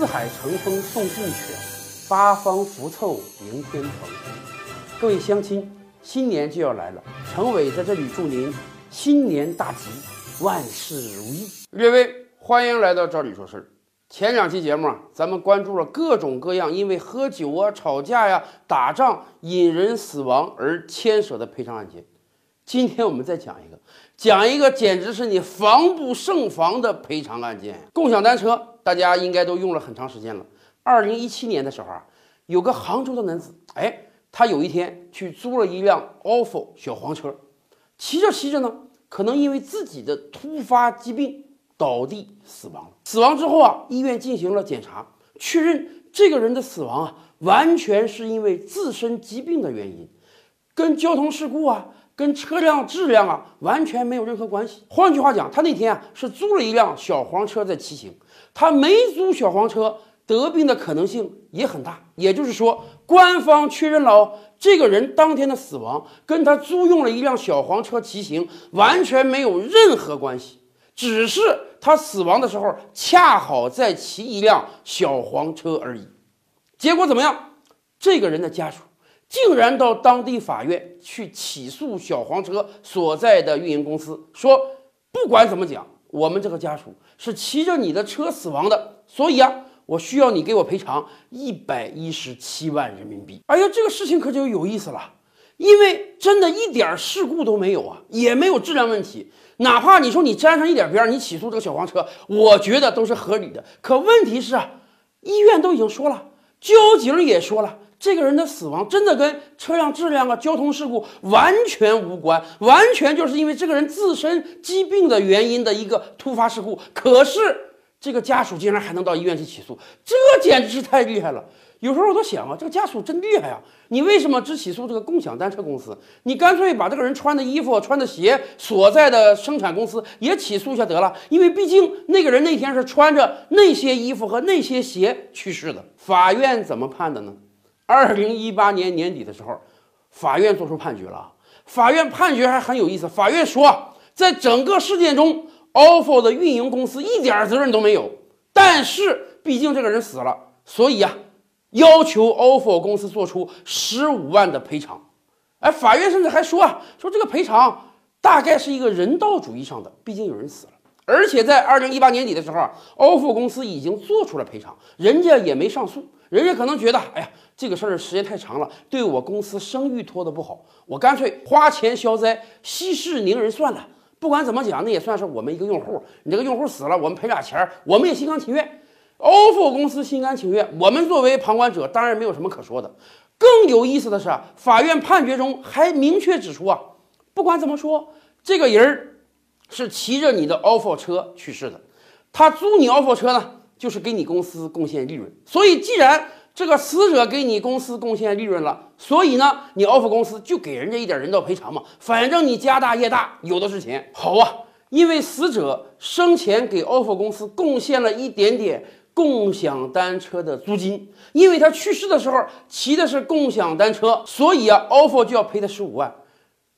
四海乘风送骏犬，八方福凑迎天蓬。各位乡亲，新年就要来了，陈伟在这里祝您新年大吉，万事如意。列位，欢迎来到这里说事儿。前两期节目啊，咱们关注了各种各样因为喝酒啊、吵架呀、打仗引人死亡而牵扯的赔偿案件。今天我们再讲一个，讲一个简直是你防不胜防的赔偿案件。共享单车，大家应该都用了很长时间了。二零一七年的时候啊，有个杭州的男子，哎，他有一天去租了一辆 ofo 小黄车，骑着骑着呢，可能因为自己的突发疾病倒地死亡。死亡之后啊，医院进行了检查，确认这个人的死亡啊，完全是因为自身疾病的原因，跟交通事故啊。跟车辆质量啊完全没有任何关系。换句话讲，他那天啊是租了一辆小黄车在骑行，他没租小黄车得病的可能性也很大。也就是说，官方确认了哦，这个人当天的死亡跟他租用了一辆小黄车骑行完全没有任何关系，只是他死亡的时候恰好在骑一辆小黄车而已。结果怎么样？这个人的家属。竟然到当地法院去起诉小黄车所在的运营公司，说不管怎么讲，我们这个家属是骑着你的车死亡的，所以啊，我需要你给我赔偿一百一十七万人民币。哎呀，这个事情可就有意思了，因为真的一点事故都没有啊，也没有质量问题，哪怕你说你沾上一点边，你起诉这个小黄车，我觉得都是合理的。可问题是啊，医院都已经说了，交警也说了。这个人的死亡真的跟车辆质量啊、交通事故完全无关，完全就是因为这个人自身疾病的原因的一个突发事故。可是这个家属竟然还能到医院去起诉，这简直是太厉害了。有时候我都想啊，这个家属真厉害啊！你为什么只起诉这个共享单车公司？你干脆把这个人穿的衣服、穿的鞋所在的生产公司也起诉一下得了，因为毕竟那个人那天是穿着那些衣服和那些鞋去世的。法院怎么判的呢？二零一八年年底的时候，法院作出判决了。法院判决还很有意思。法院说，在整个事件中，ofo 的运营公司一点责任都没有。但是，毕竟这个人死了，所以啊，要求 ofo 公司做出十五万的赔偿。哎，法院甚至还说啊，说这个赔偿大概是一个人道主义上的，毕竟有人死了。而且在二零一八年底的时候，ofo 公司已经做出了赔偿，人家也没上诉。人家可能觉得，哎呀，这个事儿时间太长了，对我公司声誉拖得不好，我干脆花钱消灾，息事宁人算了。不管怎么讲，那也算是我们一个用户。你这个用户死了，我们赔俩钱儿，我们也心甘情愿。ofo 公司心甘情愿，我们作为旁观者，当然没有什么可说的。更有意思的是，法院判决中还明确指出啊，不管怎么说，这个人儿是骑着你的 offer 车去世的，他租你 offer 车呢？就是给你公司贡献利润，所以既然这个死者给你公司贡献利润了，所以呢，你 offer 公司就给人家一点人道赔偿嘛，反正你家大业大，有的是钱。好啊，因为死者生前给 offer 公司贡献了一点点共享单车的租金，因为他去世的时候骑的是共享单车，所以啊 offer 就要赔他十五万。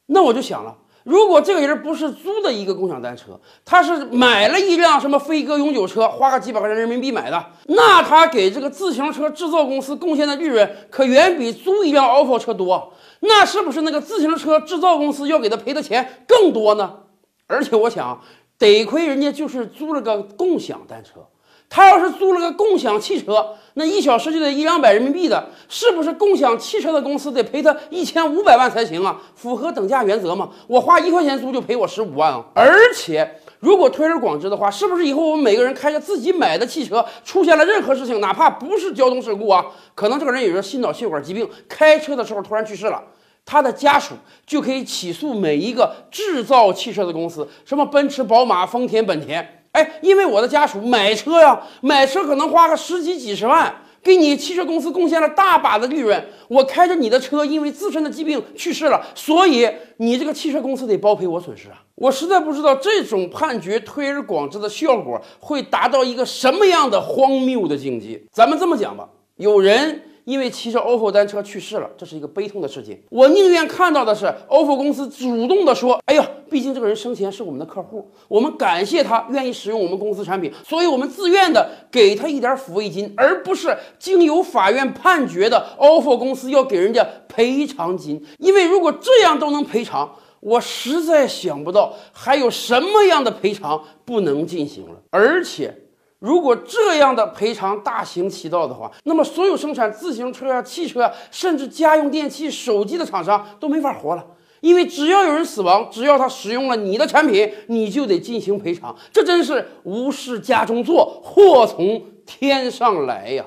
那我就想了。如果这个人不是租的一个共享单车，他是买了一辆什么飞鸽永久车，花个几百块钱人民币买的，那他给这个自行车制造公司贡献的利润可远比租一辆 ofo 车多。那是不是那个自行车制造公司要给他赔的钱更多呢？而且我想，得亏人家就是租了个共享单车。他要是租了个共享汽车，那一小时就得一两百人民币的，是不是共享汽车的公司得赔他一千五百万才行啊？符合等价原则吗？我花一块钱租就赔我十五万啊！而且如果推而广之的话，是不是以后我们每个人开着自己买的汽车，出现了任何事情，哪怕不是交通事故啊，可能这个人有着心脑血管疾病，开车的时候突然去世了，他的家属就可以起诉每一个制造汽车的公司，什么奔驰、宝马、丰田、本田。哎，因为我的家属买车呀，买车可能花个十几几十万，给你汽车公司贡献了大把的利润。我开着你的车，因为自身的疾病去世了，所以你这个汽车公司得包赔我损失啊！我实在不知道这种判决推而广之的效果会达到一个什么样的荒谬的境界。咱们这么讲吧，有人因为骑着 ofo 单车去世了，这是一个悲痛的事件。我宁愿看到的是 ofo 公司主动的说：“哎呀，毕竟这个人生前是我们的客户，我们感谢他愿意使用我们公司产品，所以我们自愿的给他一点抚慰金，而不是经由法院判决的 ofo 公司要给人家赔偿金。因为如果这样都能赔偿，我实在想不到还有什么样的赔偿不能进行了，而且。”如果这样的赔偿大行其道的话，那么所有生产自行车啊、汽车啊，甚至家用电器、手机的厂商都没法活了。因为只要有人死亡，只要他使用了你的产品，你就得进行赔偿。这真是无事家中坐，祸从天上来呀！